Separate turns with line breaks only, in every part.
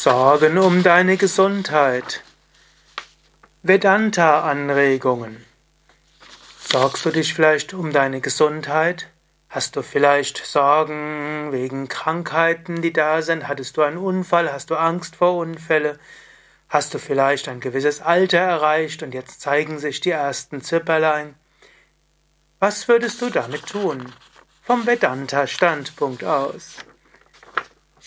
Sorgen um deine Gesundheit. Vedanta-Anregungen. Sorgst du dich vielleicht um deine Gesundheit? Hast du vielleicht Sorgen wegen Krankheiten, die da sind? Hattest du einen Unfall? Hast du Angst vor Unfälle? Hast du vielleicht ein gewisses Alter erreicht und jetzt zeigen sich die ersten Zipperlein? Was würdest du damit tun? Vom Vedanta-Standpunkt aus.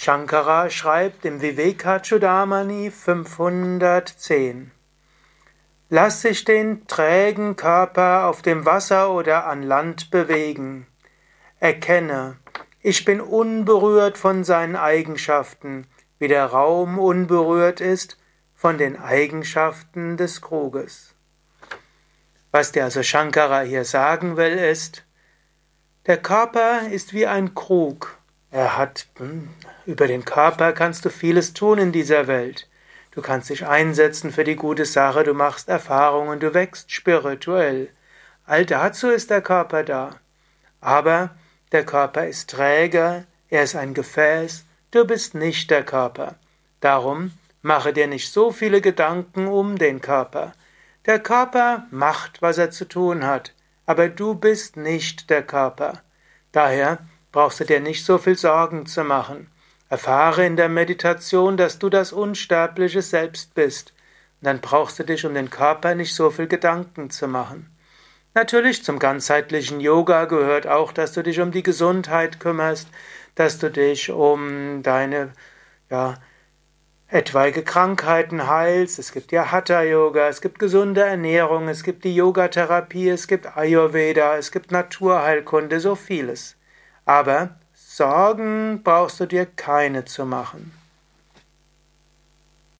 Shankara schreibt im Vivekachudamani 510 Lass sich den trägen Körper auf dem Wasser oder an Land bewegen. Erkenne, ich bin unberührt von seinen Eigenschaften, wie der Raum unberührt ist von den Eigenschaften des Kruges. Was dir also Shankara hier sagen will, ist, der Körper ist wie ein Krug. Er hat, hm, über den Körper kannst du vieles tun in dieser Welt. Du kannst dich einsetzen für die gute Sache, du machst Erfahrungen, du wächst spirituell. All dazu ist der Körper da. Aber der Körper ist träger, er ist ein Gefäß, du bist nicht der Körper. Darum mache dir nicht so viele Gedanken um den Körper. Der Körper macht, was er zu tun hat, aber du bist nicht der Körper. Daher brauchst du dir nicht so viel Sorgen zu machen. Erfahre in der Meditation, dass du das unsterbliche Selbst bist. Und dann brauchst du dich um den Körper nicht so viel Gedanken zu machen. Natürlich zum ganzheitlichen Yoga gehört auch, dass du dich um die Gesundheit kümmerst, dass du dich um deine ja, etwaige Krankheiten heilst. Es gibt ja Hatha Yoga, es gibt gesunde Ernährung, es gibt die Yogatherapie, es gibt Ayurveda, es gibt Naturheilkunde, so vieles. Aber Sorgen brauchst du dir keine zu machen.